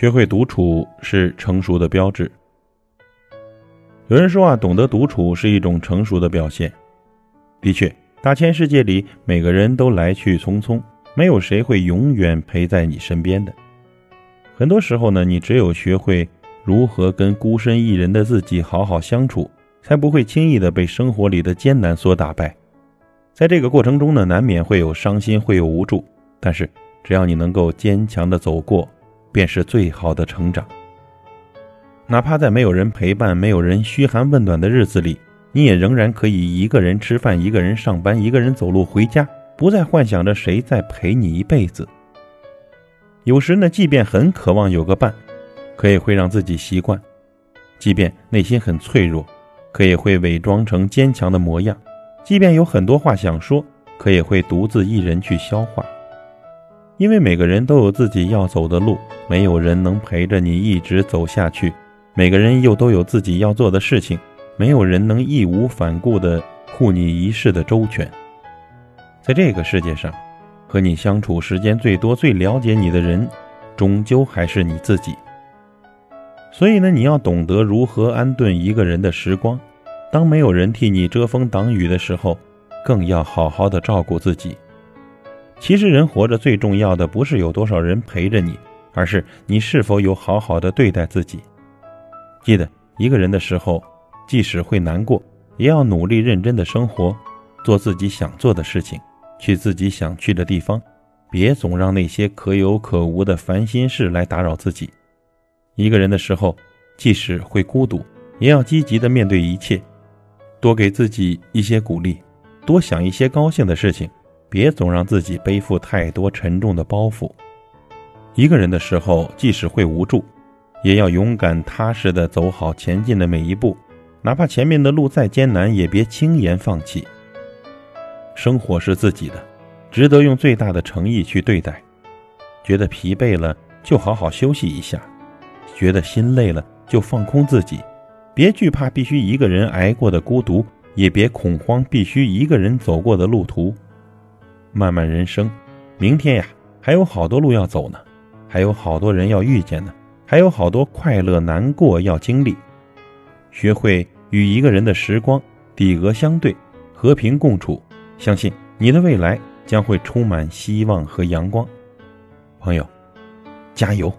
学会独处是成熟的标志。有人说啊，懂得独处是一种成熟的表现。的确，大千世界里，每个人都来去匆匆，没有谁会永远陪在你身边的。很多时候呢，你只有学会如何跟孤身一人的自己好好相处，才不会轻易的被生活里的艰难所打败。在这个过程中呢，难免会有伤心，会有无助，但是只要你能够坚强的走过，便是最好的成长。哪怕在没有人陪伴、没有人嘘寒问暖的日子里，你也仍然可以一个人吃饭，一个人上班，一个人走路回家，不再幻想着谁在陪你一辈子。有时呢，即便很渴望有个伴，可也会让自己习惯；即便内心很脆弱，可也会伪装成坚强的模样；即便有很多话想说，可也会独自一人去消化。因为每个人都有自己要走的路，没有人能陪着你一直走下去；每个人又都有自己要做的事情，没有人能义无反顾地护你一世的周全。在这个世界上。和你相处时间最多、最了解你的人，终究还是你自己。所以呢，你要懂得如何安顿一个人的时光。当没有人替你遮风挡雨的时候，更要好好的照顾自己。其实，人活着最重要的不是有多少人陪着你，而是你是否有好好的对待自己。记得，一个人的时候，即使会难过，也要努力认真的生活，做自己想做的事情。去自己想去的地方，别总让那些可有可无的烦心事来打扰自己。一个人的时候，即使会孤独，也要积极的面对一切，多给自己一些鼓励，多想一些高兴的事情，别总让自己背负太多沉重的包袱。一个人的时候，即使会无助，也要勇敢踏实的走好前进的每一步，哪怕前面的路再艰难，也别轻言放弃。生活是自己的，值得用最大的诚意去对待。觉得疲惫了，就好好休息一下；觉得心累了，就放空自己。别惧怕必须一个人挨过的孤独，也别恐慌必须一个人走过的路途。漫漫人生，明天呀，还有好多路要走呢，还有好多人要遇见呢，还有好多快乐难过要经历。学会与一个人的时光底额相对，和平共处。相信你的未来将会充满希望和阳光，朋友，加油！